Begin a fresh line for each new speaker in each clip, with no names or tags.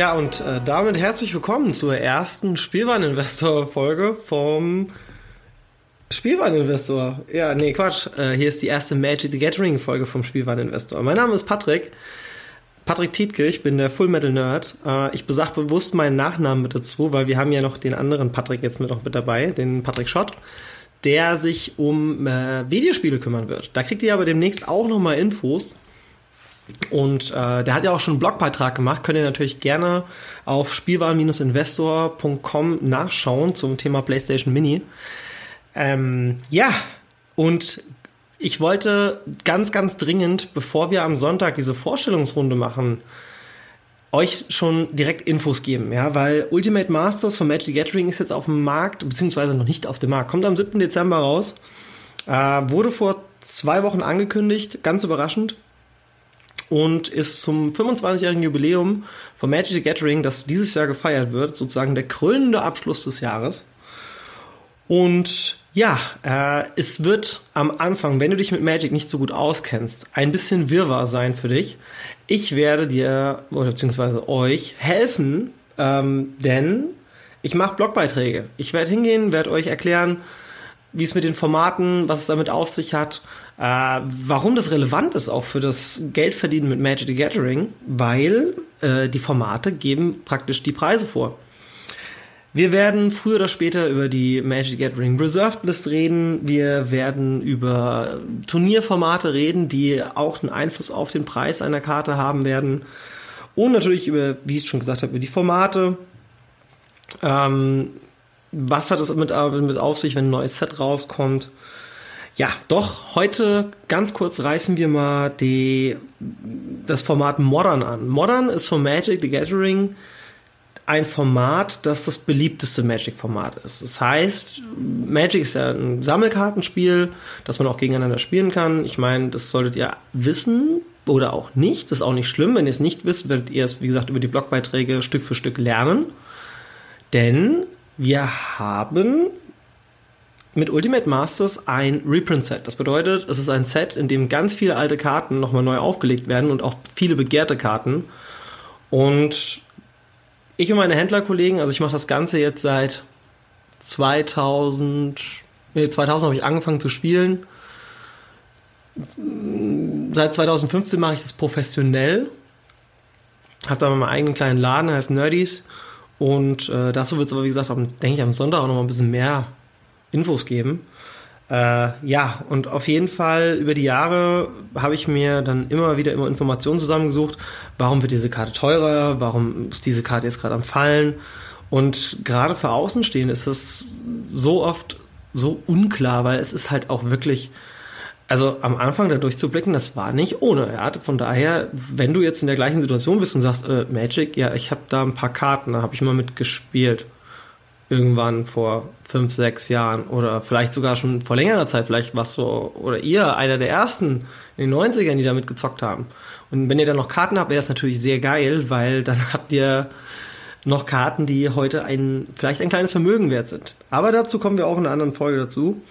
Ja, und äh, damit herzlich willkommen zur ersten Spielwareninvestor-Folge vom Spielwareninvestor. Ja, nee, Quatsch. Äh, hier ist die erste Magic the Gathering-Folge vom Spielwareninvestor. Mein Name ist Patrick. Patrick Tietke, ich bin der Full Metal Nerd. Äh, ich besag bewusst meinen Nachnamen mit dazu, weil wir haben ja noch den anderen Patrick jetzt mit noch mit dabei, den Patrick Schott, der sich um äh, Videospiele kümmern wird. Da kriegt ihr aber demnächst auch nochmal Infos. Und äh, der hat ja auch schon einen Blogbeitrag gemacht. Könnt ihr natürlich gerne auf spielwaren-investor.com nachschauen zum Thema PlayStation Mini. Ähm, ja, und ich wollte ganz, ganz dringend, bevor wir am Sonntag diese Vorstellungsrunde machen, euch schon direkt Infos geben, ja, weil Ultimate Masters von Magic Gathering ist jetzt auf dem Markt, beziehungsweise noch nicht auf dem Markt, kommt am 7. Dezember raus, äh, wurde vor zwei Wochen angekündigt, ganz überraschend, und ist zum 25-jährigen Jubiläum von Magic the Gathering, das dieses Jahr gefeiert wird, sozusagen der krönende Abschluss des Jahres. Und ja, äh, es wird am Anfang, wenn du dich mit Magic nicht so gut auskennst, ein bisschen Wirrwarr sein für dich. Ich werde dir oder beziehungsweise euch helfen, ähm, denn ich mache Blogbeiträge. Ich werde hingehen, werde euch erklären, wie es mit den Formaten, was es damit auf sich hat, äh, warum das relevant ist auch für das Geldverdienen mit Magic the Gathering, weil äh, die Formate geben praktisch die Preise vor. Wir werden früher oder später über die Magic Gathering Reserved List reden. Wir werden über Turnierformate reden, die auch einen Einfluss auf den Preis einer Karte haben werden. Und natürlich über, wie ich schon gesagt habe, über die Formate. Ähm, was hat es mit, mit auf sich, wenn ein neues Set rauskommt? Ja, doch, heute ganz kurz reißen wir mal die, das Format Modern an. Modern ist von Magic the Gathering ein Format, das das beliebteste Magic-Format ist. Das heißt, Magic ist ja ein Sammelkartenspiel, das man auch gegeneinander spielen kann. Ich meine, das solltet ihr wissen oder auch nicht. Das ist auch nicht schlimm. Wenn ihr es nicht wisst, werdet ihr es, wie gesagt, über die Blogbeiträge Stück für Stück lernen. Denn wir haben mit Ultimate Masters ein Reprint-Set. Das bedeutet, es ist ein Set, in dem ganz viele alte Karten nochmal neu aufgelegt werden und auch viele begehrte Karten. Und ich und meine Händlerkollegen, also ich mache das Ganze jetzt seit 2000, nee, 2000 habe ich angefangen zu spielen. Seit 2015 mache ich das professionell. Habe da meinen eigenen kleinen Laden, heißt Nerdies. Und äh, dazu wird es aber, wie gesagt, denke ich, am Sonntag auch noch mal ein bisschen mehr Infos geben. Äh, ja, und auf jeden Fall über die Jahre habe ich mir dann immer wieder immer Informationen zusammengesucht, warum wird diese Karte teurer, warum ist diese Karte jetzt gerade am Fallen. Und gerade für Außenstehende ist es so oft so unklar, weil es ist halt auch wirklich, also am Anfang da durchzublicken, das war nicht ohne. Ja? Von daher, wenn du jetzt in der gleichen Situation bist und sagst, äh, Magic, ja, ich habe da ein paar Karten, da habe ich mal mitgespielt irgendwann vor fünf, sechs Jahren oder vielleicht sogar schon vor längerer Zeit, vielleicht was so, oder ihr einer der ersten in den 90ern, die damit gezockt haben. Und wenn ihr dann noch Karten habt, wäre das natürlich sehr geil, weil dann habt ihr noch Karten, die heute ein, vielleicht ein kleines Vermögen wert sind. Aber dazu kommen wir auch in einer anderen Folge dazu.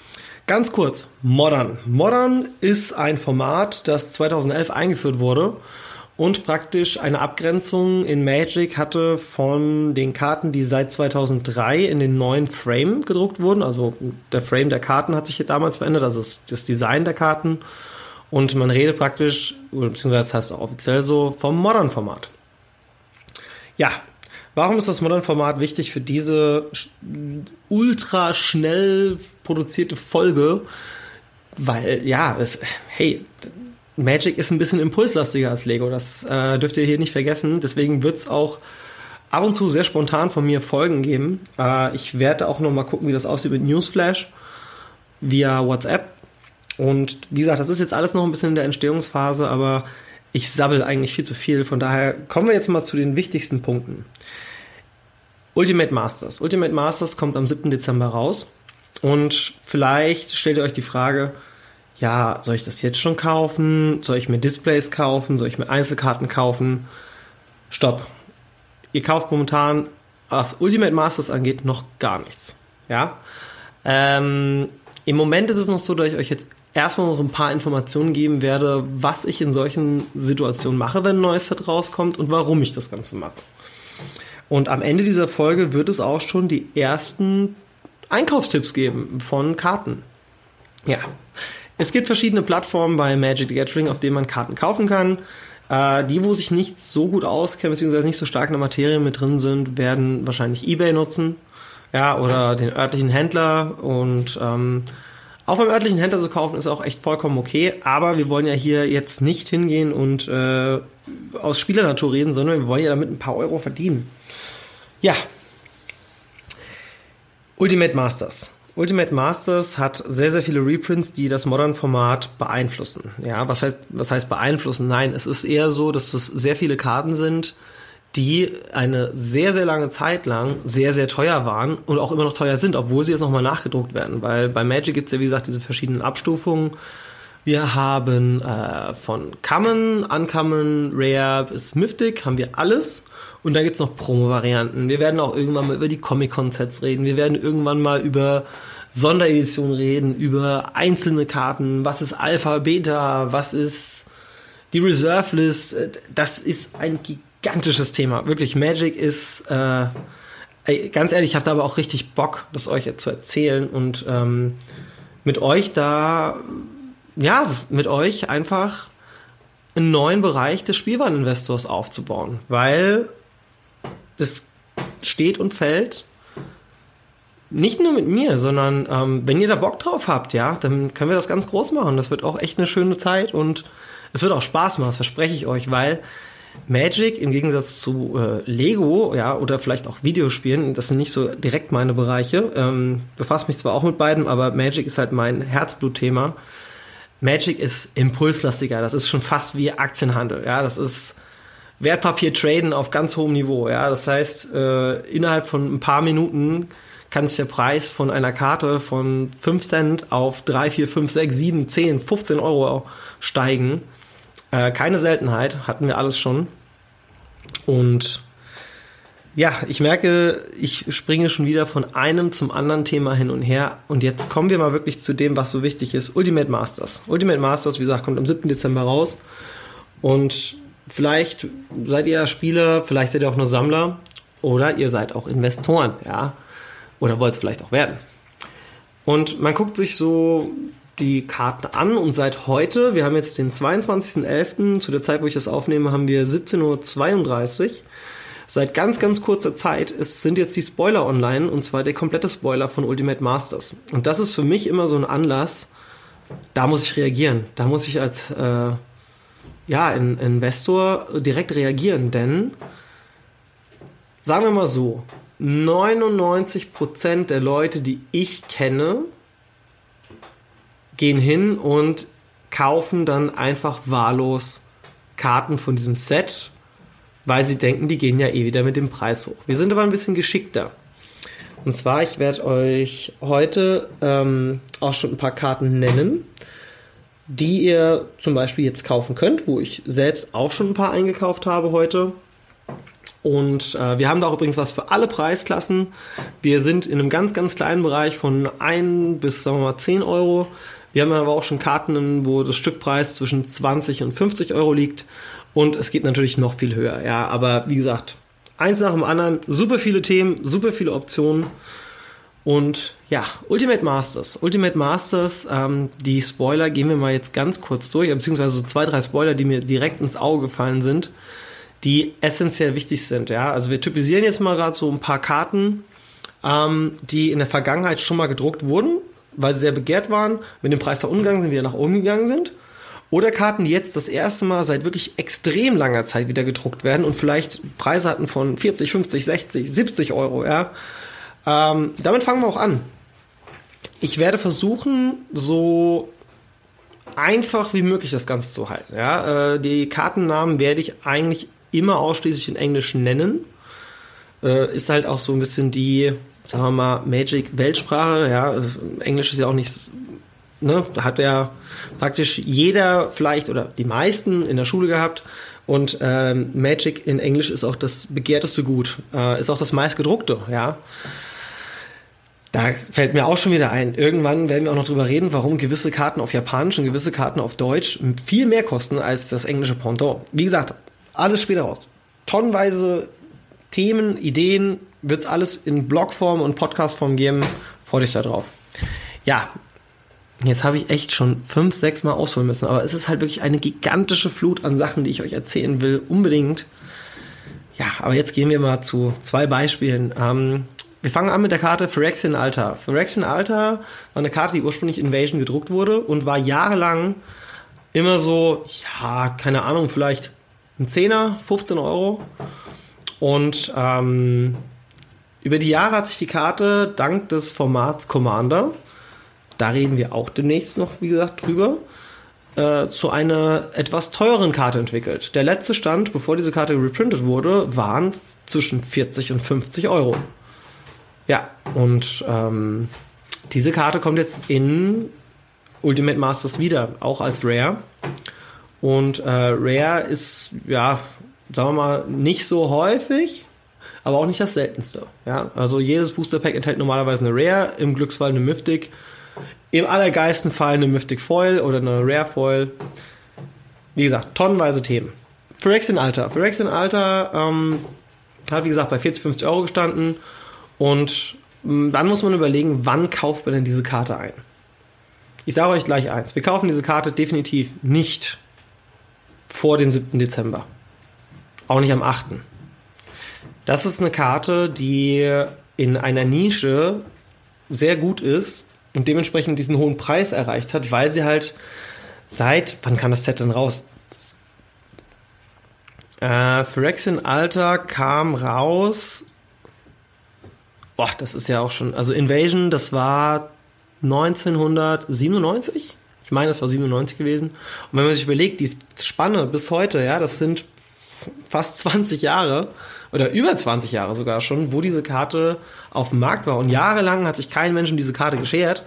Ganz kurz, Modern. Modern ist ein Format, das 2011 eingeführt wurde und praktisch eine Abgrenzung in Magic hatte von den Karten, die seit 2003 in den neuen Frame gedruckt wurden. Also der Frame der Karten hat sich damals verändert, also das Design der Karten. Und man redet praktisch, beziehungsweise das heißt auch offiziell so, vom Modern-Format. Ja, warum ist das Modern-Format wichtig für diese ultra schnell produzierte Folge? Weil, ja, es, hey, Magic ist ein bisschen impulslastiger als Lego. Das äh, dürft ihr hier nicht vergessen. Deswegen wird es auch ab und zu sehr spontan von mir Folgen geben. Äh, ich werde auch noch mal gucken, wie das aussieht mit Newsflash via WhatsApp. Und wie gesagt, das ist jetzt alles noch ein bisschen in der Entstehungsphase, aber ich sabbel eigentlich viel zu viel. Von daher kommen wir jetzt mal zu den wichtigsten Punkten. Ultimate Masters. Ultimate Masters kommt am 7. Dezember raus. Und vielleicht stellt ihr euch die Frage, ja, soll ich das jetzt schon kaufen? Soll ich mir Displays kaufen? Soll ich mir Einzelkarten kaufen? Stopp. Ihr kauft momentan, was Ultimate Masters angeht, noch gar nichts. Ja. Ähm, Im Moment ist es noch so, dass ich euch jetzt erstmal noch so ein paar Informationen geben werde, was ich in solchen Situationen mache, wenn ein neues Set rauskommt und warum ich das Ganze mache. Und am Ende dieser Folge wird es auch schon die ersten Einkaufstipps geben von Karten. Ja, es gibt verschiedene Plattformen bei Magic the Gathering, auf denen man Karten kaufen kann. Äh, die, wo sich nicht so gut auskennen, beziehungsweise nicht so stark in der Materie mit drin sind, werden wahrscheinlich eBay nutzen. Ja, oder den örtlichen Händler. Und ähm, auch beim örtlichen Händler zu kaufen ist auch echt vollkommen okay. Aber wir wollen ja hier jetzt nicht hingehen und äh, aus Spielernatur reden, sondern wir wollen ja damit ein paar Euro verdienen. Ja. Ultimate Masters. Ultimate Masters hat sehr, sehr viele Reprints, die das Modern-Format beeinflussen. Ja, was heißt, was heißt beeinflussen? Nein, es ist eher so, dass das sehr viele Karten sind, die eine sehr, sehr lange Zeit lang sehr, sehr teuer waren und auch immer noch teuer sind, obwohl sie jetzt nochmal nachgedruckt werden. Weil bei Magic gibt es ja, wie gesagt, diese verschiedenen Abstufungen. Wir haben äh, von Common, Uncommon, Rare bis Mythic haben wir alles. Und dann gibt's noch Promo-Varianten. Wir werden auch irgendwann mal über die Comic-Con-Sets reden. Wir werden irgendwann mal über Sondereditionen reden, über einzelne Karten. Was ist Alpha, Beta? Was ist die Reserve List? Das ist ein gigantisches Thema. Wirklich, Magic ist, äh, ey, ganz ehrlich, ich habe da aber auch richtig Bock, das euch zu erzählen und ähm, mit euch da, ja, mit euch einfach einen neuen Bereich des Spielwareninvestors aufzubauen, weil das steht und fällt nicht nur mit mir, sondern ähm, wenn ihr da Bock drauf habt, ja, dann können wir das ganz groß machen. Das wird auch echt eine schöne Zeit und es wird auch Spaß machen, das verspreche ich euch, weil Magic im Gegensatz zu äh, Lego, ja, oder vielleicht auch Videospielen, das sind nicht so direkt meine Bereiche. Ähm, befasse mich zwar auch mit beiden, aber Magic ist halt mein Herzblutthema. Magic ist impulslastiger, das ist schon fast wie Aktienhandel, ja, das ist Wertpapier traden auf ganz hohem Niveau, ja, das heißt, äh, innerhalb von ein paar Minuten kann sich der Preis von einer Karte von 5 Cent auf 3, 4, 5, 6, 7, 10, 15 Euro steigen. Äh, keine Seltenheit, hatten wir alles schon. Und ja, ich merke, ich springe schon wieder von einem zum anderen Thema hin und her. Und jetzt kommen wir mal wirklich zu dem, was so wichtig ist. Ultimate Masters. Ultimate Masters, wie gesagt, kommt am 7. Dezember raus. Und vielleicht seid ihr Spieler, vielleicht seid ihr auch nur Sammler oder ihr seid auch Investoren, ja. Oder wollt es vielleicht auch werden. Und man guckt sich so die Karten an und seit heute, wir haben jetzt den 22.11., zu der Zeit, wo ich das aufnehme, haben wir 17.32 Uhr. Seit ganz, ganz kurzer Zeit ist, sind jetzt die Spoiler online und zwar der komplette Spoiler von Ultimate Masters. Und das ist für mich immer so ein Anlass, da muss ich reagieren. Da muss ich als äh, ja, in, Investor direkt reagieren, denn sagen wir mal so, 99% der Leute, die ich kenne, gehen hin und kaufen dann einfach wahllos Karten von diesem Set, weil sie denken, die gehen ja eh wieder mit dem Preis hoch. Wir sind aber ein bisschen geschickter. Und zwar, ich werde euch heute ähm, auch schon ein paar Karten nennen, die ihr zum Beispiel jetzt kaufen könnt, wo ich selbst auch schon ein paar eingekauft habe heute. Und äh, wir haben da auch übrigens was für alle Preisklassen. Wir sind in einem ganz, ganz kleinen Bereich von 1 bis, sagen wir mal, 10 Euro. Wir haben aber auch schon Karten, wo das Stückpreis zwischen 20 und 50 Euro liegt. Und es geht natürlich noch viel höher. Ja, aber wie gesagt, eins nach dem anderen, super viele Themen, super viele Optionen. Und ja, Ultimate Masters. Ultimate Masters, ähm, die Spoiler gehen wir mal jetzt ganz kurz durch, beziehungsweise so zwei, drei Spoiler, die mir direkt ins Auge gefallen sind die essentiell wichtig sind. Ja, also wir typisieren jetzt mal gerade so ein paar Karten, ähm, die in der Vergangenheit schon mal gedruckt wurden, weil sie sehr begehrt waren, mit dem Preis da umgegangen sind, wieder nach oben gegangen sind. Oder Karten, die jetzt das erste Mal seit wirklich extrem langer Zeit wieder gedruckt werden und vielleicht Preise hatten von 40, 50, 60, 70 Euro. Ja, ähm, damit fangen wir auch an. Ich werde versuchen, so einfach wie möglich das Ganze zu halten. Ja, äh, die Kartennamen werde ich eigentlich immer ausschließlich in Englisch nennen. Äh, ist halt auch so ein bisschen die, sagen wir mal, Magic-Weltsprache. Ja, Englisch ist ja auch nicht, ne, hat ja praktisch jeder vielleicht oder die meisten in der Schule gehabt. Und ähm, Magic in Englisch ist auch das begehrteste Gut, äh, ist auch das meistgedruckte, ja. Da fällt mir auch schon wieder ein. Irgendwann werden wir auch noch drüber reden, warum gewisse Karten auf Japanisch und gewisse Karten auf Deutsch viel mehr kosten als das englische Pendant. Wie gesagt, alles später raus. Tonnenweise Themen, Ideen, wird es alles in Blogform und Podcastform geben. Freue dich da drauf. Ja, jetzt habe ich echt schon fünf, sechs Mal ausholen müssen, aber es ist halt wirklich eine gigantische Flut an Sachen, die ich euch erzählen will, unbedingt. Ja, aber jetzt gehen wir mal zu zwei Beispielen. Ähm, wir fangen an mit der Karte Phyrexian Altar. Phyrexian Altar war eine Karte, die ursprünglich Invasion gedruckt wurde und war jahrelang immer so, ja, keine Ahnung, vielleicht ein Zehner, 15 Euro. Und ähm, über die Jahre hat sich die Karte dank des Formats Commander, da reden wir auch demnächst noch, wie gesagt, drüber, äh, zu einer etwas teureren Karte entwickelt. Der letzte Stand, bevor diese Karte reprintet wurde, waren zwischen 40 und 50 Euro. Ja, und ähm, diese Karte kommt jetzt in Ultimate Masters wieder, auch als Rare. Und äh, Rare ist, ja, sagen wir mal, nicht so häufig, aber auch nicht das seltenste. Ja? Also jedes Booster Pack enthält normalerweise eine Rare, im Glücksfall eine Mythic, im allergeisten Fall eine Mythic Foil oder eine Rare Foil. Wie gesagt, tonnenweise Themen. Phyrexian Alter. Phyrexian Alter ähm, hat, wie gesagt, bei 40, 50 Euro gestanden. Und mm, dann muss man überlegen, wann kauft man denn diese Karte ein? Ich sage euch gleich eins. Wir kaufen diese Karte definitiv nicht vor dem 7. Dezember. Auch nicht am 8. Das ist eine Karte, die in einer Nische sehr gut ist und dementsprechend diesen hohen Preis erreicht hat, weil sie halt seit, wann kam das Set denn raus? Äh, Phyrexian Alter kam raus. Boah, das ist ja auch schon. Also Invasion, das war 1997. Ich meine, das war 97 gewesen. Und wenn man sich überlegt, die Spanne bis heute, ja, das sind fast 20 Jahre oder über 20 Jahre sogar schon, wo diese Karte auf dem Markt war. Und jahrelang hat sich kein Mensch um diese Karte geschert.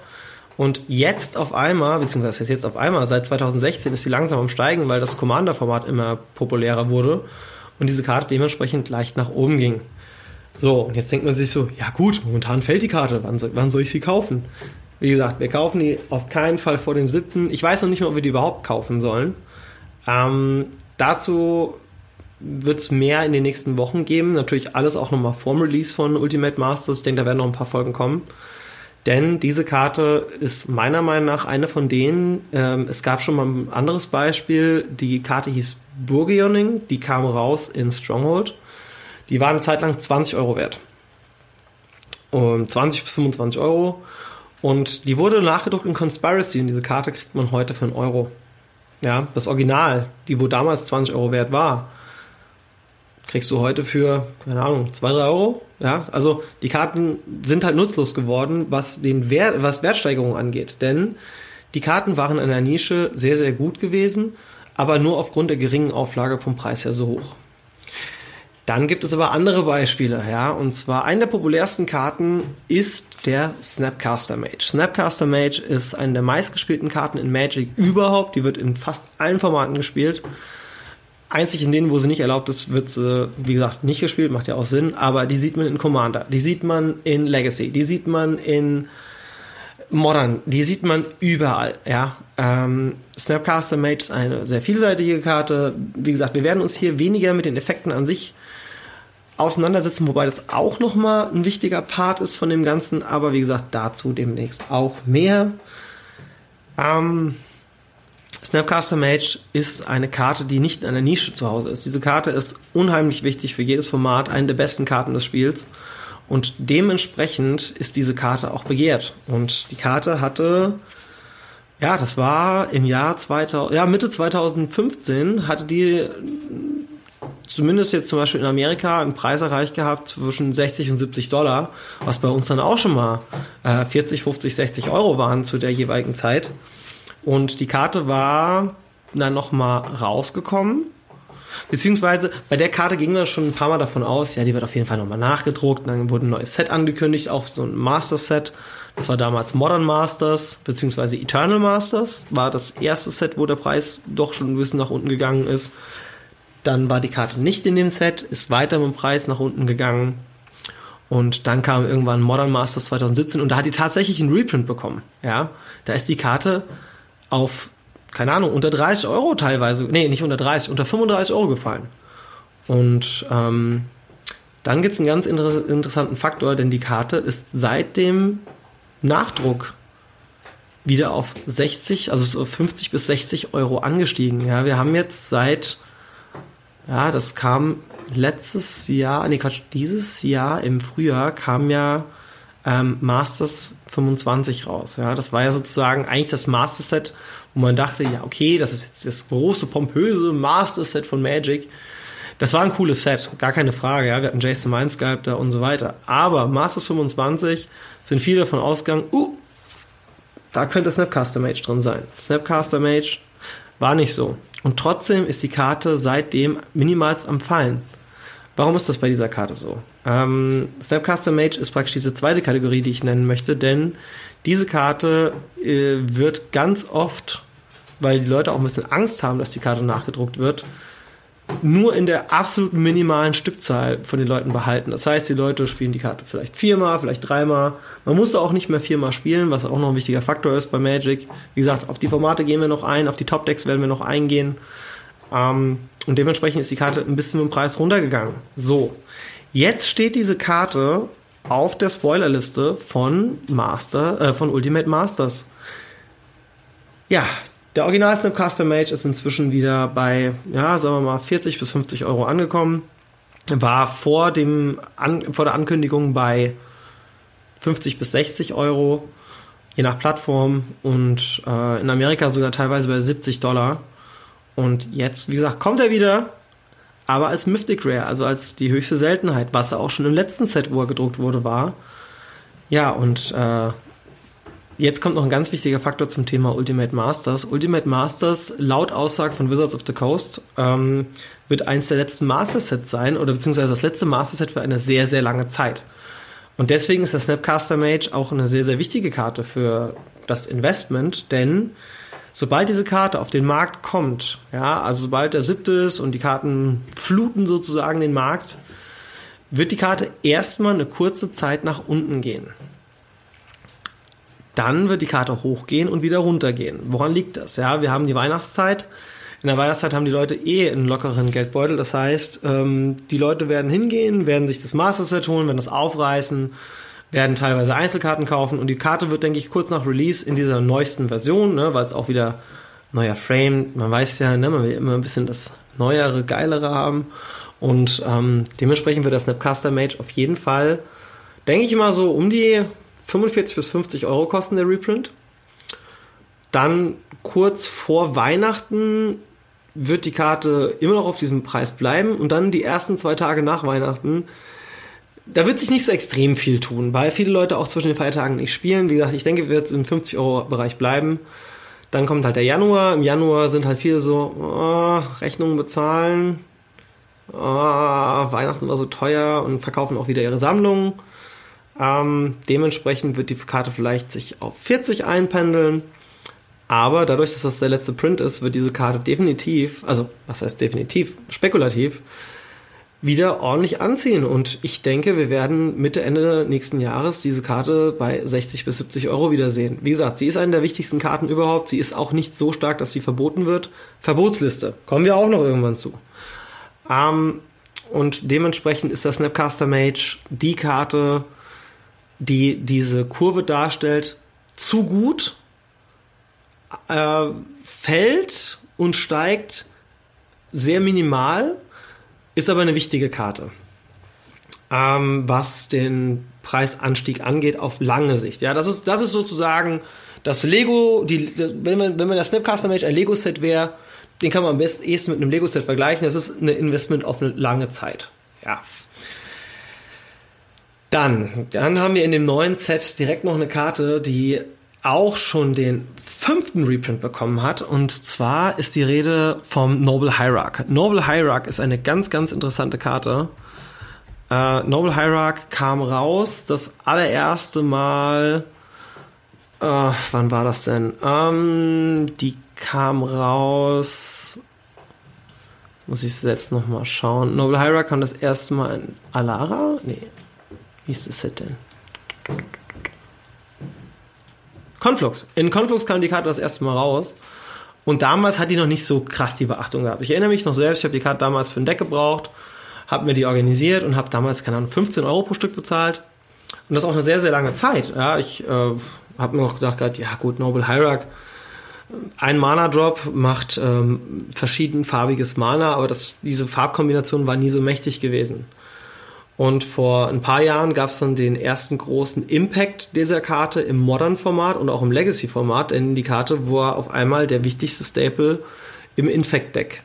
Und jetzt auf einmal, beziehungsweise jetzt auf einmal, seit 2016 ist sie langsam am Steigen, weil das Commander-Format immer populärer wurde und diese Karte dementsprechend leicht nach oben ging. So, und jetzt denkt man sich so, ja gut, momentan fällt die Karte, wann soll, wann soll ich sie kaufen? Wie gesagt, wir kaufen die auf keinen Fall vor dem 7. Ich weiß noch nicht mal, ob wir die überhaupt kaufen sollen. Ähm, dazu wird es mehr in den nächsten Wochen geben. Natürlich alles auch nochmal vorm Release von Ultimate Masters. Ich denke, da werden noch ein paar Folgen kommen. Denn diese Karte ist meiner Meinung nach eine von denen, ähm, es gab schon mal ein anderes Beispiel, die Karte hieß Burgioning, die kam raus in Stronghold. Die war eine Zeit lang 20 Euro wert. Um 20 bis 25 Euro. Und die wurde nachgedruckt in Conspiracy und diese Karte kriegt man heute für einen Euro. Ja, das Original, die wo damals 20 Euro wert war, kriegst du heute für, keine Ahnung, 2, 3 Euro. Ja, also die Karten sind halt nutzlos geworden, was den Wert, was Wertsteigerung angeht. Denn die Karten waren in der Nische sehr, sehr gut gewesen, aber nur aufgrund der geringen Auflage vom Preis her so hoch. Dann gibt es aber andere Beispiele, ja, und zwar eine der populärsten Karten ist der Snapcaster Mage. Snapcaster Mage ist eine der meistgespielten Karten in Magic überhaupt, die wird in fast allen Formaten gespielt. Einzig in denen, wo sie nicht erlaubt ist, wird sie, wie gesagt, nicht gespielt, macht ja auch Sinn, aber die sieht man in Commander, die sieht man in Legacy, die sieht man in Modern, die sieht man überall, ja. Ähm, Snapcaster Mage ist eine sehr vielseitige Karte. Wie gesagt, wir werden uns hier weniger mit den Effekten an sich auseinandersetzen, wobei das auch nochmal ein wichtiger Part ist von dem Ganzen, aber wie gesagt, dazu demnächst auch mehr. Ähm, Snapcaster Mage ist eine Karte, die nicht in einer Nische zu Hause ist. Diese Karte ist unheimlich wichtig für jedes Format, eine der besten Karten des Spiels. Und dementsprechend ist diese Karte auch begehrt. Und die Karte hatte, ja, das war im Jahr 2000, ja, Mitte 2015 hatte die zumindest jetzt zum Beispiel in Amerika einen Preis erreicht gehabt zwischen 60 und 70 Dollar, was bei uns dann auch schon mal äh, 40, 50, 60 Euro waren zu der jeweiligen Zeit. Und die Karte war dann nochmal rausgekommen. Beziehungsweise bei der Karte gingen wir schon ein paar Mal davon aus, ja, die wird auf jeden Fall nochmal nachgedruckt. Dann wurde ein neues Set angekündigt, auch so ein Master-Set. Das war damals Modern Masters, beziehungsweise Eternal Masters. War das erste Set, wo der Preis doch schon ein bisschen nach unten gegangen ist. Dann war die Karte nicht in dem Set, ist weiter mit dem Preis nach unten gegangen. Und dann kam irgendwann Modern Masters 2017 und da hat die tatsächlich einen Reprint bekommen. Ja, da ist die Karte auf, keine Ahnung, unter 30 Euro teilweise, nee, nicht unter 30, unter 35 Euro gefallen. Und ähm, dann gibt es einen ganz inter interessanten Faktor, denn die Karte ist seit dem Nachdruck wieder auf 60, also so 50 bis 60 Euro angestiegen. Ja, wir haben jetzt seit, ja, das kam letztes Jahr, nee Quatsch, dieses Jahr im Frühjahr kam ja ähm, Masters 25 raus. Ja, das war ja sozusagen eigentlich das Master Set, wo man dachte, ja, okay, das ist jetzt das große, pompöse Master Set von Magic. Das war ein cooles Set, gar keine Frage. Ja, wir hatten Jason Mindsculptor und so weiter. Aber Masters 25 sind viele davon ausgegangen, uh, da könnte Snapcaster Mage drin sein. Snapcaster Mage war nicht so. Und trotzdem ist die Karte seitdem minimalst am Fallen. Warum ist das bei dieser Karte so? Ähm, Snapcaster Mage ist praktisch diese zweite Kategorie, die ich nennen möchte, denn diese Karte äh, wird ganz oft, weil die Leute auch ein bisschen Angst haben, dass die Karte nachgedruckt wird, nur in der absoluten minimalen Stückzahl von den Leuten behalten. Das heißt, die Leute spielen die Karte vielleicht viermal, vielleicht dreimal. Man muss auch nicht mehr viermal spielen, was auch noch ein wichtiger Faktor ist bei Magic. Wie gesagt, auf die Formate gehen wir noch ein, auf die Top-Decks werden wir noch eingehen. Ähm, und dementsprechend ist die Karte ein bisschen dem Preis runtergegangen. So, Jetzt steht diese Karte auf der Spoilerliste von Master, äh, von Ultimate Masters. Ja, Der Original Snapcaster Mage ist inzwischen wieder bei, ja, sagen wir mal, 40 bis 50 Euro angekommen. War vor, dem An vor der Ankündigung bei 50 bis 60 Euro, je nach Plattform. Und äh, in Amerika sogar teilweise bei 70 Dollar. Und jetzt, wie gesagt, kommt er wieder, aber als Mythic Rare, also als die höchste Seltenheit, was er auch schon im letzten Set, wo er gedruckt wurde, war. Ja, und äh, jetzt kommt noch ein ganz wichtiger Faktor zum Thema Ultimate Masters. Ultimate Masters, laut Aussage von Wizards of the Coast, ähm, wird eins der letzten Master-Sets sein, oder beziehungsweise das letzte Master-Set für eine sehr, sehr lange Zeit. Und deswegen ist der Snapcaster Mage auch eine sehr, sehr wichtige Karte für das Investment, denn sobald diese Karte auf den Markt kommt, ja, also sobald der siebte ist und die Karten fluten sozusagen den Markt, wird die Karte erstmal eine kurze Zeit nach unten gehen. Dann wird die Karte hochgehen und wieder runtergehen. Woran liegt das? Ja, wir haben die Weihnachtszeit. In der Weihnachtszeit haben die Leute eh einen lockeren Geldbeutel. Das heißt, ähm, die Leute werden hingehen, werden sich das Master Set holen, werden das aufreißen, werden teilweise Einzelkarten kaufen und die Karte wird, denke ich, kurz nach Release in dieser neuesten Version, ne, weil es auch wieder neuer Frame, man weiß ja, ne, man will immer ein bisschen das neuere, geilere haben und ähm, dementsprechend wird der Snapcaster Mage auf jeden Fall, denke ich mal so um die 45 bis 50 Euro kosten der Reprint. Dann kurz vor Weihnachten wird die Karte immer noch auf diesem Preis bleiben und dann die ersten zwei Tage nach Weihnachten da wird sich nicht so extrem viel tun, weil viele Leute auch zwischen den Feiertagen nicht spielen. Wie gesagt, ich denke, wird im 50 Euro Bereich bleiben. Dann kommt halt der Januar. Im Januar sind halt viele so, oh, Rechnungen bezahlen, oh, Weihnachten war so teuer und verkaufen auch wieder ihre Sammlungen. Ähm, dementsprechend wird die Karte vielleicht sich auf 40 einpendeln. Aber dadurch, dass das der letzte Print ist, wird diese Karte definitiv, also was heißt definitiv, spekulativ, wieder ordentlich anziehen. Und ich denke, wir werden Mitte, Ende nächsten Jahres diese Karte bei 60 bis 70 Euro wiedersehen. Wie gesagt, sie ist eine der wichtigsten Karten überhaupt. Sie ist auch nicht so stark, dass sie verboten wird. Verbotsliste. Kommen wir auch noch irgendwann zu. Ähm, und dementsprechend ist der Snapcaster Mage die Karte, die diese Kurve darstellt, zu gut, äh, fällt und steigt sehr minimal ist aber eine wichtige Karte. Ähm, was den Preisanstieg angeht auf lange Sicht. Ja, das ist, das ist sozusagen das Lego, die, wenn man, wenn man das Snapcaster Mage ein Lego-Set wäre, den kann man am besten ehesten mit einem Lego-Set vergleichen. Das ist ein Investment auf eine lange Zeit. Ja. Dann, dann haben wir in dem neuen Set direkt noch eine Karte, die auch schon den fünften Reprint bekommen hat. Und zwar ist die Rede vom Noble Hierarch. Noble Hierarch ist eine ganz, ganz interessante Karte. Äh, Noble Hierarch kam raus das allererste Mal. Äh, wann war das denn? Ähm, die kam raus. Jetzt muss ich selbst nochmal schauen. Noble Hierarch kam das erste Mal in Alara? Nee. Wie ist Set denn? Conflux. In Conflux kam die Karte das erste Mal raus. Und damals hat die noch nicht so krass die Beachtung gehabt. Ich erinnere mich noch selbst, ich habe die Karte damals für ein Deck gebraucht, habe mir die organisiert und habe damals, keine Ahnung, 15 Euro pro Stück bezahlt. Und das auch eine sehr, sehr lange Zeit. Ja, ich äh, habe mir noch gedacht, ja gut, Noble Hierarch, ein Mana-Drop macht ähm, verschiedenfarbiges Mana, aber das, diese Farbkombination war nie so mächtig gewesen. Und vor ein paar Jahren gab es dann den ersten großen Impact dieser Karte im Modern-Format und auch im Legacy-Format, denn die Karte war auf einmal der wichtigste Staple im Infect-Deck.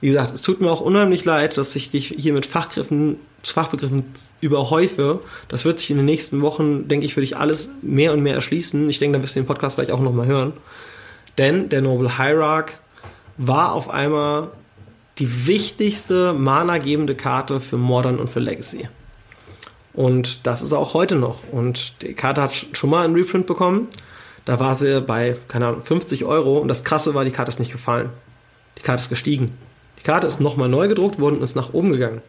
Wie gesagt, es tut mir auch unheimlich leid, dass ich dich hier mit Fachgriffen, Fachbegriffen überhäufe. Das wird sich in den nächsten Wochen, denke ich, für dich alles mehr und mehr erschließen. Ich denke, da wirst du den Podcast vielleicht auch nochmal hören. Denn der Noble Hierarch war auf einmal die wichtigste mana-gebende Karte für Modern und für Legacy. Und das ist auch heute noch. Und die Karte hat schon mal einen Reprint bekommen. Da war sie bei, keine Ahnung, 50 Euro. Und das Krasse war, die Karte ist nicht gefallen. Die Karte ist gestiegen. Die Karte ist nochmal neu gedruckt worden und ist nach oben gegangen.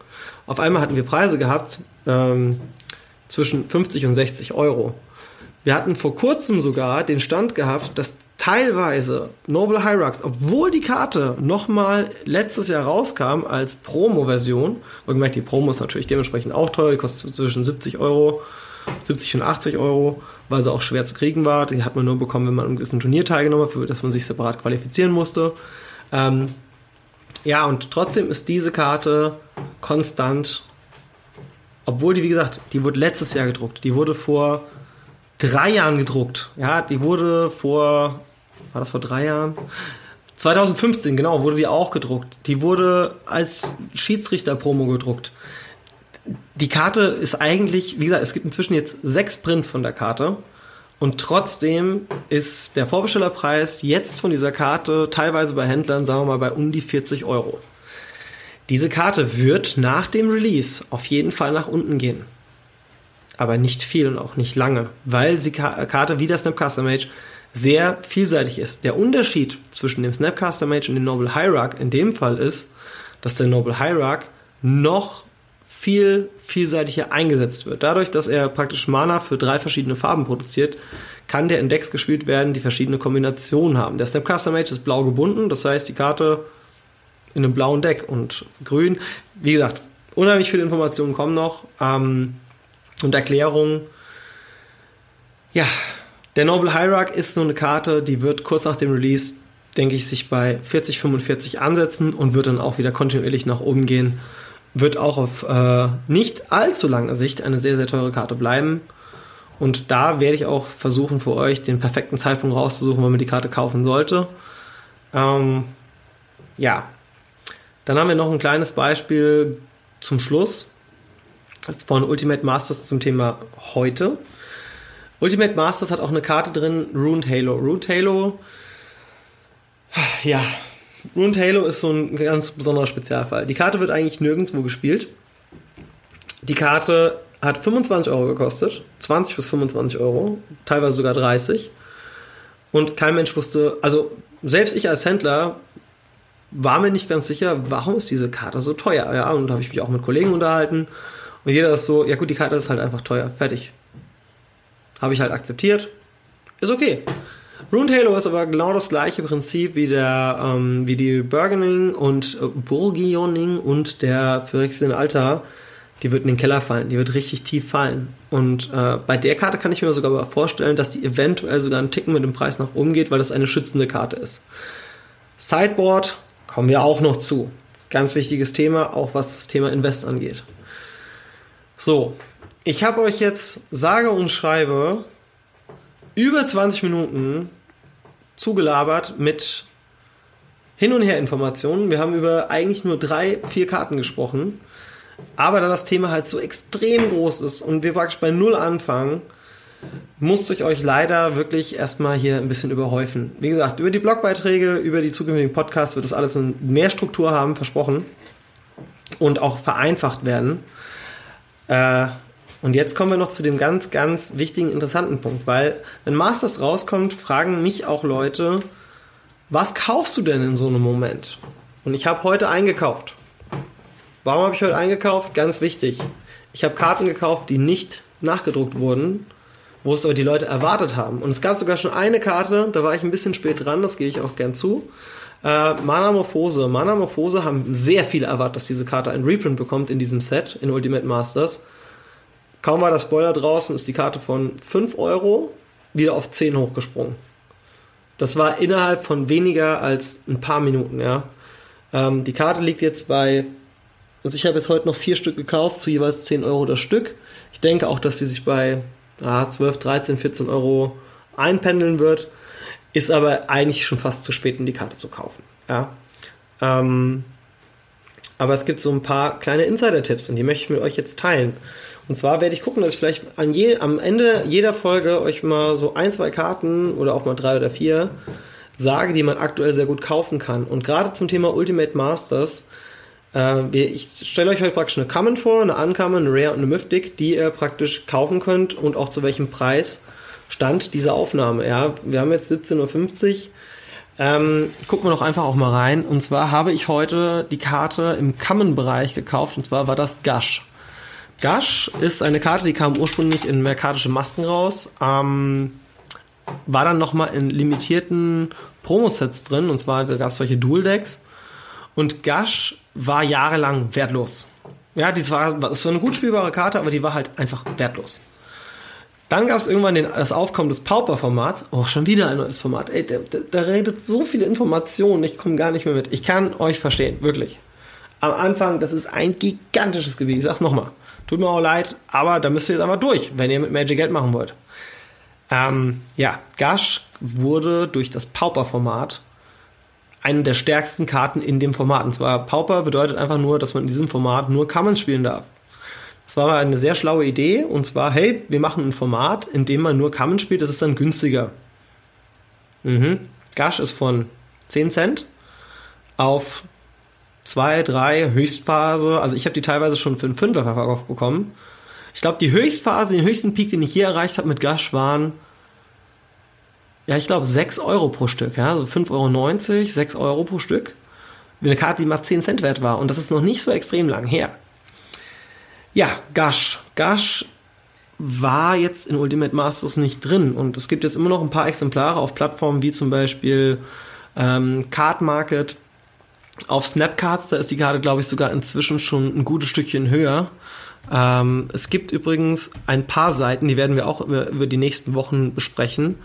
Auf einmal hatten wir Preise gehabt ähm, zwischen 50 und 60 Euro. Wir hatten vor kurzem sogar den Stand gehabt, dass teilweise Noble Hyrax, obwohl die Karte nochmal letztes Jahr rauskam als Promo-Version, und gemerkt, die Promo ist natürlich dementsprechend auch teuer, die kostet zwischen 70 Euro 70 und 80 Euro, weil sie auch schwer zu kriegen war. Die hat man nur bekommen, wenn man an einem gewissen Turnier teilgenommen hat, für das man sich separat qualifizieren musste. Ähm, ja, und trotzdem ist diese Karte konstant, obwohl die, wie gesagt, die wurde letztes Jahr gedruckt. Die wurde vor drei Jahren gedruckt. Ja, die wurde vor, war das vor drei Jahren? 2015, genau, wurde die auch gedruckt. Die wurde als Schiedsrichter-Promo gedruckt. Die Karte ist eigentlich, wie gesagt, es gibt inzwischen jetzt sechs Prints von der Karte. Und trotzdem ist der Vorbestellerpreis jetzt von dieser Karte teilweise bei Händlern, sagen wir mal, bei um die 40 Euro. Diese Karte wird nach dem Release auf jeden Fall nach unten gehen. Aber nicht viel und auch nicht lange, weil die Karte wie der Snapcaster Mage sehr vielseitig ist. Der Unterschied zwischen dem Snapcaster Mage und dem Noble Hierarch in dem Fall ist, dass der Noble Hierarch noch viel vielseitiger eingesetzt wird. Dadurch, dass er praktisch Mana für drei verschiedene Farben produziert, kann der in Decks gespielt werden, die verschiedene Kombinationen haben. Der Snapcaster Mage ist blau gebunden, das heißt die Karte in einem blauen Deck und grün. Wie gesagt, unheimlich viele Informationen kommen noch ähm, und Erklärungen. Ja, der Noble Hierarch ist so eine Karte, die wird kurz nach dem Release, denke ich, sich bei 40, 45 ansetzen und wird dann auch wieder kontinuierlich nach oben gehen wird auch auf äh, nicht allzu lange Sicht eine sehr, sehr teure Karte bleiben. Und da werde ich auch versuchen für euch den perfekten Zeitpunkt rauszusuchen, wann man die Karte kaufen sollte. Ähm, ja, dann haben wir noch ein kleines Beispiel zum Schluss von Ultimate Masters zum Thema heute. Ultimate Masters hat auch eine Karte drin, Ruined Halo. Ruined Halo, ja, Rune Halo ist so ein ganz besonderer Spezialfall. Die Karte wird eigentlich nirgendwo gespielt. Die Karte hat 25 Euro gekostet, 20 bis 25 Euro, teilweise sogar 30. Und kein Mensch wusste, also selbst ich als Händler war mir nicht ganz sicher, warum ist diese Karte so teuer. Ja, und da habe ich mich auch mit Kollegen unterhalten. Und jeder ist so, ja gut, die Karte ist halt einfach teuer, fertig. Habe ich halt akzeptiert. Ist okay. Rune Halo ist aber genau das gleiche Prinzip wie der, ähm, wie die Burgening und äh, Burgioning und der Phyrexian Altar. Die wird in den Keller fallen, die wird richtig tief fallen. Und äh, bei der Karte kann ich mir sogar vorstellen, dass die eventuell sogar einen Ticken mit dem Preis nach oben geht, weil das eine schützende Karte ist. Sideboard kommen wir auch noch zu. Ganz wichtiges Thema, auch was das Thema Invest angeht. So, ich habe euch jetzt sage und schreibe über 20 Minuten zugelabert mit Hin- und Her-Informationen. Wir haben über eigentlich nur drei, vier Karten gesprochen. Aber da das Thema halt so extrem groß ist und wir praktisch bei Null anfangen, musste ich euch leider wirklich erstmal hier ein bisschen überhäufen. Wie gesagt, über die Blogbeiträge, über die zukünftigen Podcasts wird das alles mehr Struktur haben, versprochen. Und auch vereinfacht werden. Äh, und jetzt kommen wir noch zu dem ganz, ganz wichtigen, interessanten Punkt, weil wenn Masters rauskommt, fragen mich auch Leute, was kaufst du denn in so einem Moment? Und ich habe heute eingekauft. Warum habe ich heute eingekauft? Ganz wichtig. Ich habe Karten gekauft, die nicht nachgedruckt wurden, wo es aber die Leute erwartet haben. Und es gab sogar schon eine Karte, da war ich ein bisschen spät dran, das gehe ich auch gern zu. Äh, Manamorphose. Manamorphose haben sehr viele erwartet, dass diese Karte ein Reprint bekommt in diesem Set, in Ultimate Masters. Kaum war das Spoiler draußen, ist die Karte von 5 Euro wieder auf 10 hochgesprungen. Das war innerhalb von weniger als ein paar Minuten, ja. Ähm, die Karte liegt jetzt bei, also ich habe jetzt heute noch vier Stück gekauft, zu jeweils 10 Euro das Stück. Ich denke auch, dass die sich bei ah, 12, 13, 14 Euro einpendeln wird. Ist aber eigentlich schon fast zu spät, um die Karte zu kaufen. Ja. Ähm, aber es gibt so ein paar kleine Insider-Tipps und die möchte ich mit euch jetzt teilen. Und zwar werde ich gucken, dass ich vielleicht an je, am Ende jeder Folge euch mal so ein, zwei Karten oder auch mal drei oder vier sage, die man aktuell sehr gut kaufen kann. Und gerade zum Thema Ultimate Masters, äh, ich stelle euch heute praktisch eine Common vor, eine Uncommon, eine Rare und eine Mythic, die ihr praktisch kaufen könnt und auch zu welchem Preis stand diese Aufnahme. Ja, wir haben jetzt 17.50 Uhr. Ähm, gucken wir doch einfach auch mal rein. Und zwar habe ich heute die Karte im Common-Bereich gekauft. Und zwar war das Gush. Gush ist eine Karte, die kam ursprünglich in merkatische Masken raus. Ähm, war dann nochmal in limitierten Promo-Sets drin. Und zwar gab es solche Dual-Decks. Und Gush war jahrelang wertlos. Ja, die war, das war eine gut spielbare Karte, aber die war halt einfach wertlos. Dann gab es irgendwann den, das Aufkommen des Pauper-Formats. Oh, schon wieder ein neues Format. Ey, der, der redet so viele Informationen, ich komme gar nicht mehr mit. Ich kann euch verstehen, wirklich. Am Anfang, das ist ein gigantisches Gebiet. Ich sag's nochmal. Tut mir auch leid, aber da müsst ihr jetzt einfach durch, wenn ihr mit Magic Geld machen wollt. Ähm, ja, Gash wurde durch das Pauper-Format eine der stärksten Karten in dem Format. Und zwar Pauper bedeutet einfach nur, dass man in diesem Format nur Commons spielen darf. Das war eine sehr schlaue Idee und zwar, hey, wir machen ein Format, in dem man nur Common spielt, das ist dann günstiger. Mhm. Gash ist von 10 Cent auf 2, 3 Höchstphase, also ich habe die teilweise schon für einen Fünfer verkauft bekommen. Ich glaube, die Höchstphase, den höchsten Peak, den ich hier erreicht habe mit Gash waren, ja, ich glaube 6 Euro pro Stück, ja, also 5,90 Euro, 6 Euro pro Stück. Eine Karte, die mal 10 Cent wert war und das ist noch nicht so extrem lang her. Ja, Gash. Gash war jetzt in Ultimate Masters nicht drin und es gibt jetzt immer noch ein paar Exemplare auf Plattformen wie zum Beispiel ähm, Card Market. Auf Snapcards, da ist die Karte, glaube ich, sogar inzwischen schon ein gutes Stückchen höher. Ähm, es gibt übrigens ein paar Seiten, die werden wir auch über, über die nächsten Wochen besprechen,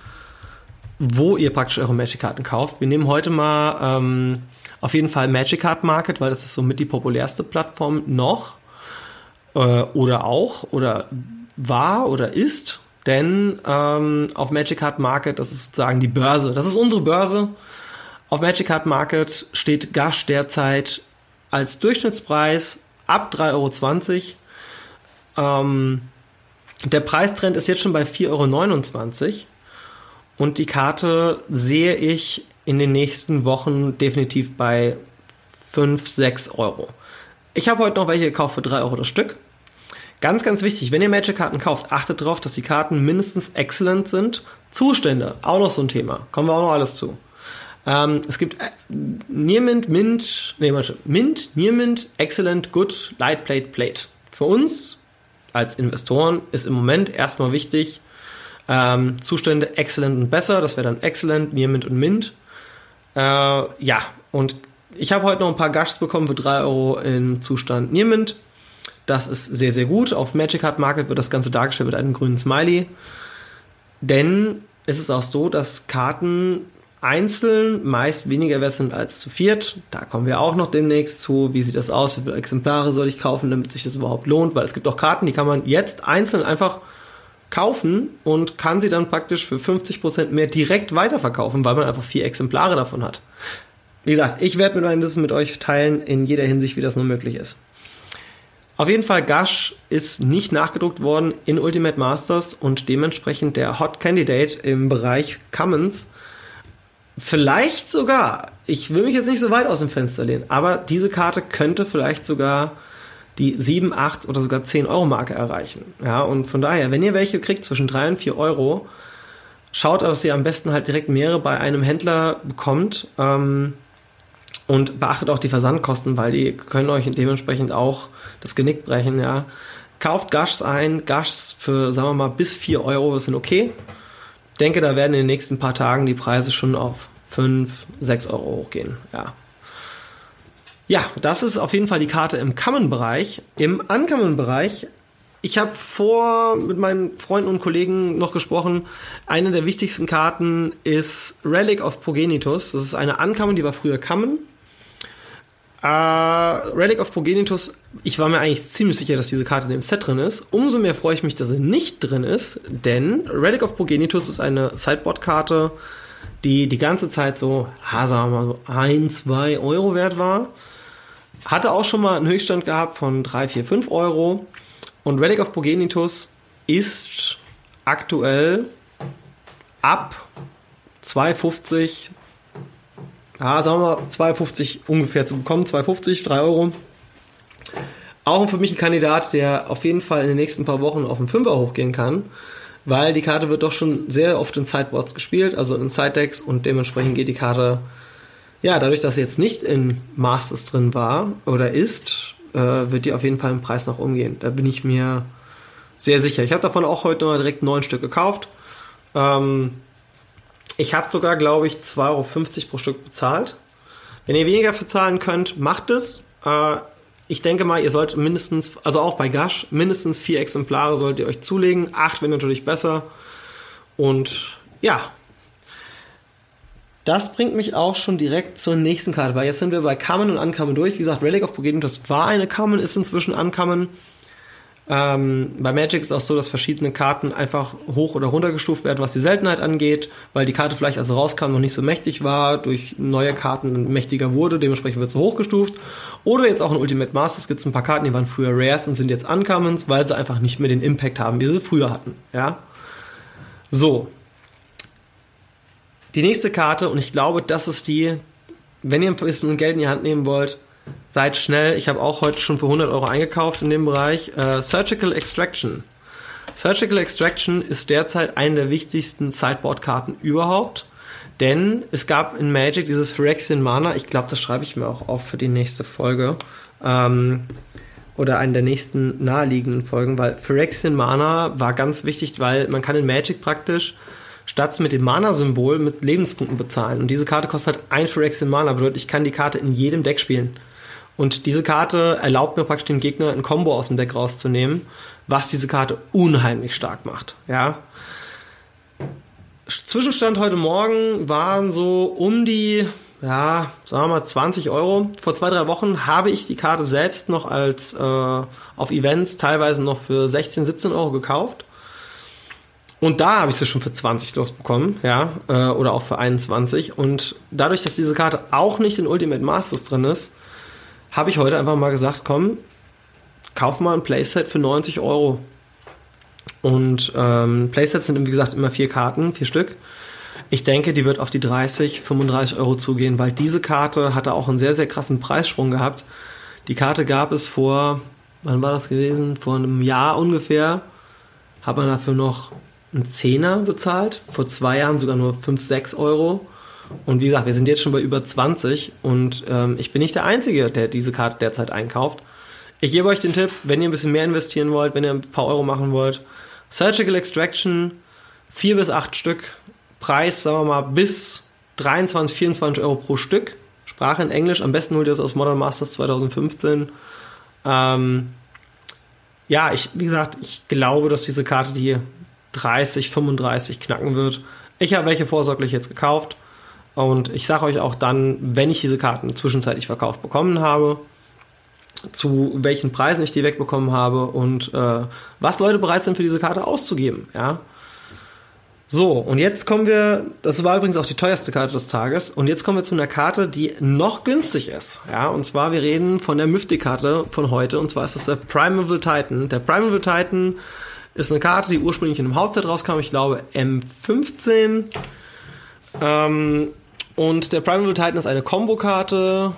wo ihr praktisch eure Magic-Karten kauft. Wir nehmen heute mal ähm, auf jeden Fall Magic Card Market, weil das ist somit die populärste Plattform noch äh, oder auch oder war oder ist. Denn ähm, auf Magic Card Market, das ist sozusagen die Börse, das ist unsere Börse. Auf Magic Card Market steht Gash derzeit als Durchschnittspreis ab 3,20 Euro. Ähm, der Preistrend ist jetzt schon bei 4,29 Euro. Und die Karte sehe ich in den nächsten Wochen definitiv bei 5, 6 Euro. Ich habe heute noch welche gekauft für 3 Euro das Stück. Ganz, ganz wichtig, wenn ihr Magic-Karten kauft, achtet darauf, dass die Karten mindestens excellent sind. Zustände, auch noch so ein Thema. Kommen wir auch noch alles zu. Ähm, es gibt äh, Nearmint, Mint, nee, warte, Mint, Nearmint, Excellent, Good, Light Plate, Plate. Für uns als Investoren ist im Moment erstmal wichtig, ähm, Zustände Excellent und besser, das wäre dann Excellent, Nearmint und Mint. Äh, ja, und ich habe heute noch ein paar Gushs bekommen für 3 Euro in Zustand Nearmint. Das ist sehr, sehr gut. Auf Magic Card Market wird das Ganze dargestellt mit einem grünen Smiley. Denn es ist auch so, dass Karten einzeln meist weniger wert sind als zu viert. Da kommen wir auch noch demnächst zu. Wie sieht das aus? Wie viele Exemplare soll ich kaufen, damit sich das überhaupt lohnt? Weil es gibt auch Karten, die kann man jetzt einzeln einfach kaufen und kann sie dann praktisch für 50% mehr direkt weiterverkaufen, weil man einfach vier Exemplare davon hat. Wie gesagt, ich werde mit meinem Wissen mit euch teilen in jeder Hinsicht, wie das nur möglich ist. Auf jeden Fall, Gush ist nicht nachgedruckt worden in Ultimate Masters und dementsprechend der Hot Candidate im Bereich Commons. Vielleicht sogar, ich will mich jetzt nicht so weit aus dem Fenster lehnen, aber diese Karte könnte vielleicht sogar die 7, 8 oder sogar 10 Euro Marke erreichen. Ja, und von daher, wenn ihr welche kriegt zwischen 3 und 4 Euro, schaut, dass ihr am besten halt direkt mehrere bei einem Händler bekommt. Ähm, und beachtet auch die Versandkosten, weil die können euch dementsprechend auch das Genick brechen, ja. Kauft Gashs ein, Gashs für, sagen wir mal, bis 4 Euro sind okay. Denke, da werden in den nächsten paar Tagen die Preise schon auf 5, 6 Euro hochgehen, ja. Ja, das ist auf jeden Fall die Karte im Common-Bereich. Im Uncommon-Bereich ich habe vor mit meinen Freunden und Kollegen noch gesprochen. Eine der wichtigsten Karten ist Relic of Progenitus. Das ist eine Uncommon, die war früher Common. Äh, Relic of Progenitus, ich war mir eigentlich ziemlich sicher, dass diese Karte in dem Set drin ist. Umso mehr freue ich mich, dass sie nicht drin ist, denn Relic of Progenitus ist eine Sideboard-Karte, die die ganze Zeit so, ha, sagen wir mal so, ein, zwei Euro wert war. Hatte auch schon mal einen Höchststand gehabt von drei, vier, fünf Euro. Und Relic of Progenitus ist aktuell ab 2,50 ja, sagen wir mal 2,50 ungefähr zu bekommen, 2,50, 3 Euro. Auch für mich ein Kandidat, der auf jeden Fall in den nächsten paar Wochen auf den Fünfer hochgehen kann, weil die Karte wird doch schon sehr oft in Sideboards gespielt, also in Sidedecks und dementsprechend geht die Karte, ja, dadurch, dass sie jetzt nicht in Masters drin war oder ist, äh, wird die auf jeden Fall im Preis noch umgehen. Da bin ich mir sehr sicher. Ich habe davon auch heute mal direkt neun Stück gekauft. Ähm, ich habe sogar, glaube ich, 2,50 Euro pro Stück bezahlt. Wenn ihr weniger bezahlen könnt, macht es. Äh, ich denke mal, ihr sollt mindestens, also auch bei Gash, mindestens vier Exemplare solltet ihr euch zulegen. Acht wäre natürlich besser. Und ja, das bringt mich auch schon direkt zur nächsten Karte, weil jetzt sind wir bei Common und Uncommon durch. Wie gesagt, Relic of das war eine Common, ist inzwischen Uncommon. Ähm, bei Magic ist auch so, dass verschiedene Karten einfach hoch oder runter gestuft werden, was die Seltenheit angeht, weil die Karte vielleicht, als rauskam, noch nicht so mächtig war, durch neue Karten mächtiger wurde, dementsprechend wird sie hochgestuft. Oder jetzt auch in Ultimate Masters gibt es ein paar Karten, die waren früher Rares und sind jetzt Uncommons, weil sie einfach nicht mehr den Impact haben, wie sie früher hatten. Ja. So. Die nächste Karte, und ich glaube, das ist die, wenn ihr ein bisschen Geld in die Hand nehmen wollt, seid schnell. Ich habe auch heute schon für 100 Euro eingekauft in dem Bereich. Äh, Surgical Extraction. Surgical Extraction ist derzeit eine der wichtigsten Sideboard-Karten überhaupt. Denn es gab in Magic dieses Phyrexian Mana, ich glaube, das schreibe ich mir auch auf für die nächste Folge. Ähm, oder einen der nächsten naheliegenden Folgen, weil Phyrexian Mana war ganz wichtig, weil man kann in Magic praktisch statt mit dem Mana-Symbol mit Lebenspunkten bezahlen. Und diese Karte kostet halt ein Phyrexian Mana, bedeutet, ich kann die Karte in jedem Deck spielen. Und diese Karte erlaubt mir praktisch dem Gegner ein Combo aus dem Deck rauszunehmen, was diese Karte unheimlich stark macht. Ja. Zwischenstand heute Morgen waren so um die, ja, sagen wir mal 20 Euro. Vor zwei, drei Wochen habe ich die Karte selbst noch als äh, auf Events teilweise noch für 16, 17 Euro gekauft. Und da habe ich sie schon für 20 losbekommen, ja, äh, oder auch für 21. Und dadurch, dass diese Karte auch nicht in Ultimate Masters drin ist, habe ich heute einfach mal gesagt, komm, kauf mal ein Playset für 90 Euro. Und ähm, Playsets sind, wie gesagt, immer vier Karten, vier Stück. Ich denke, die wird auf die 30, 35 Euro zugehen, weil diese Karte hatte auch einen sehr, sehr krassen Preissprung gehabt. Die Karte gab es vor, wann war das gewesen? Vor einem Jahr ungefähr. Hat man dafür noch einen Zehner bezahlt. Vor zwei Jahren sogar nur 5, 6 Euro. Und wie gesagt, wir sind jetzt schon bei über 20 und ähm, ich bin nicht der Einzige, der diese Karte derzeit einkauft. Ich gebe euch den Tipp, wenn ihr ein bisschen mehr investieren wollt, wenn ihr ein paar Euro machen wollt, Surgical Extraction, 4 bis 8 Stück, Preis, sagen wir mal, bis 23, 24 Euro pro Stück. Sprache in Englisch, am besten holt ihr das aus Modern Masters 2015. Ähm, ja, ich, wie gesagt, ich glaube, dass diese Karte die 30, 35 knacken wird. Ich habe welche vorsorglich jetzt gekauft und ich sage euch auch dann, wenn ich diese Karten zwischenzeitlich verkauft bekommen habe, zu welchen Preisen ich die wegbekommen habe und äh, was Leute bereit sind für diese Karte auszugeben. Ja. So, und jetzt kommen wir, das war übrigens auch die teuerste Karte des Tages, und jetzt kommen wir zu einer Karte, die noch günstig ist. Ja, und zwar, wir reden von der Mythic-Karte von heute, und zwar ist das der Primeval Titan. Der Primeval Titan ist eine Karte, die ursprünglich in einem Hauptset rauskam, ich glaube M15. Ähm, und der Primeval Titan ist eine Combo-Karte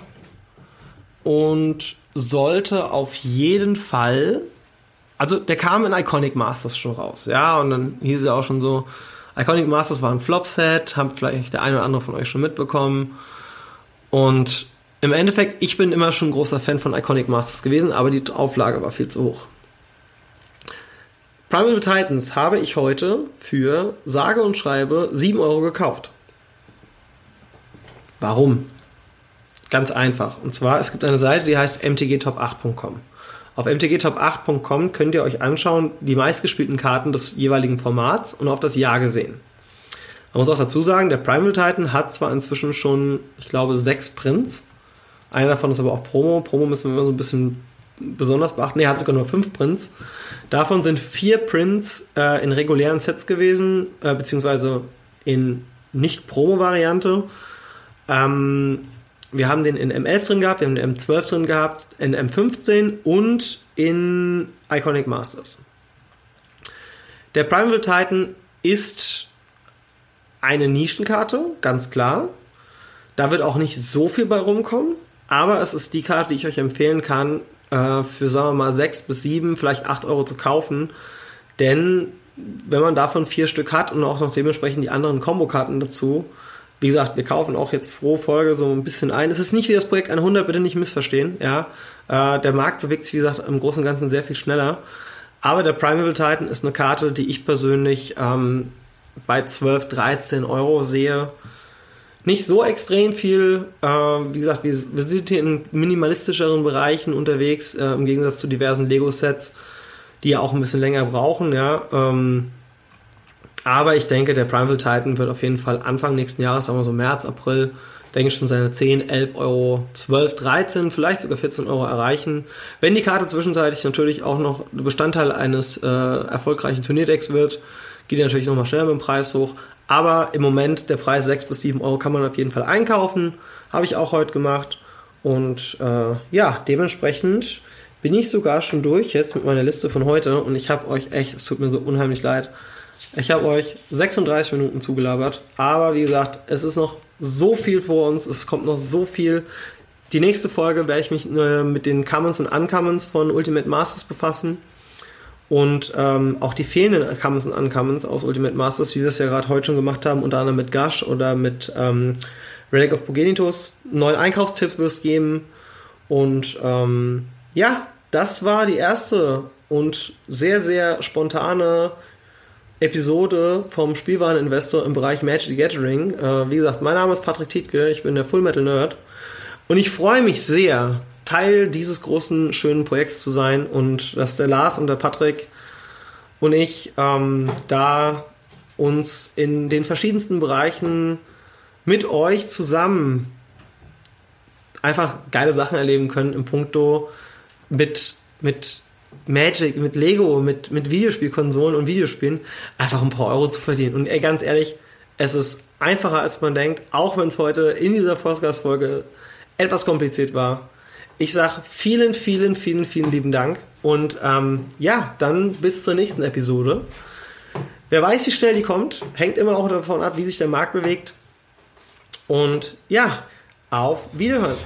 und sollte auf jeden Fall. Also der kam in Iconic Masters schon raus, ja, und dann hieß ja auch schon so, Iconic Masters war ein Flop-Set, haben vielleicht der eine oder andere von euch schon mitbekommen. Und im Endeffekt, ich bin immer schon ein großer Fan von Iconic Masters gewesen, aber die Auflage war viel zu hoch. Primeval Titans habe ich heute für sage und schreibe 7 Euro gekauft. Warum? Ganz einfach. Und zwar, es gibt eine Seite, die heißt mtgtop8.com. Auf mtgtop8.com könnt ihr euch anschauen, die meistgespielten Karten des jeweiligen Formats und auf das Jahr gesehen. Man muss auch dazu sagen, der Primal Titan hat zwar inzwischen schon, ich glaube, sechs Prints. Einer davon ist aber auch Promo. Promo müssen wir immer so ein bisschen besonders beachten. Ne, er hat sogar nur fünf Prints. Davon sind vier Prints äh, in regulären Sets gewesen, äh, beziehungsweise in Nicht-Promo-Variante. Ähm, wir haben den in M11 drin gehabt, wir haben den M12 drin gehabt, in M15 und in Iconic Masters. Der Primeval Titan ist eine Nischenkarte, ganz klar. Da wird auch nicht so viel bei rumkommen, aber es ist die Karte, die ich euch empfehlen kann, äh, für, sagen wir mal, 6 bis 7, vielleicht 8 Euro zu kaufen. Denn wenn man davon vier Stück hat und auch noch dementsprechend die anderen Kombokarten dazu, wie gesagt, wir kaufen auch jetzt pro Folge so ein bisschen ein. Es ist nicht wie das Projekt 100, bitte nicht missverstehen. Ja, äh, der Markt bewegt sich, wie gesagt, im Großen und Ganzen sehr viel schneller. Aber der Primeval Titan ist eine Karte, die ich persönlich ähm, bei 12, 13 Euro sehe. nicht so extrem viel. Äh, wie gesagt, wir, wir, sind hier in minimalistischeren Bereichen unterwegs, äh, im Gegensatz zu diversen Lego-Sets, die ja auch ein bisschen länger brauchen, ja. Ähm, aber ich denke, der Primeval Titan wird auf jeden Fall Anfang nächsten Jahres, sagen wir so März, April, denke ich schon seine 10, 11 Euro, 12, 13, vielleicht sogar 14 Euro erreichen. Wenn die Karte zwischenzeitlich natürlich auch noch Bestandteil eines äh, erfolgreichen Turnierdecks wird, geht die natürlich nochmal schneller mit dem Preis hoch. Aber im Moment der Preis 6 bis 7 Euro kann man auf jeden Fall einkaufen. Habe ich auch heute gemacht. Und äh, ja, dementsprechend bin ich sogar schon durch jetzt mit meiner Liste von heute. Und ich habe euch echt, es tut mir so unheimlich leid, ich habe euch 36 Minuten zugelabert. Aber wie gesagt, es ist noch so viel vor uns. Es kommt noch so viel. Die nächste Folge werde ich mich äh, mit den Commons und Uncommons von Ultimate Masters befassen. Und ähm, auch die fehlenden Commons und Uncommons aus Ultimate Masters, wie wir es ja gerade heute schon gemacht haben, unter anderem mit Gush oder mit ähm, Relic of Progenitus. Neuen Einkaufstipps wird es geben. Und ähm, ja, das war die erste und sehr, sehr spontane Episode vom Spielwareninvestor im Bereich Magic the Gathering. Äh, wie gesagt, mein Name ist Patrick Tietke, ich bin der Full Metal Nerd. Und ich freue mich sehr, Teil dieses großen, schönen Projekts zu sein und dass der Lars und der Patrick und ich ähm, da uns in den verschiedensten Bereichen mit euch zusammen einfach geile Sachen erleben können im Punkto mit, mit Magic, mit Lego, mit, mit Videospielkonsolen und Videospielen einfach ein paar Euro zu verdienen. Und ey, ganz ehrlich, es ist einfacher als man denkt, auch wenn es heute in dieser Forstgas-Folge etwas kompliziert war. Ich sage vielen, vielen, vielen, vielen lieben Dank. Und ähm, ja, dann bis zur nächsten Episode. Wer weiß, wie schnell die kommt, hängt immer auch davon ab, wie sich der Markt bewegt. Und ja, auf Wiederhören.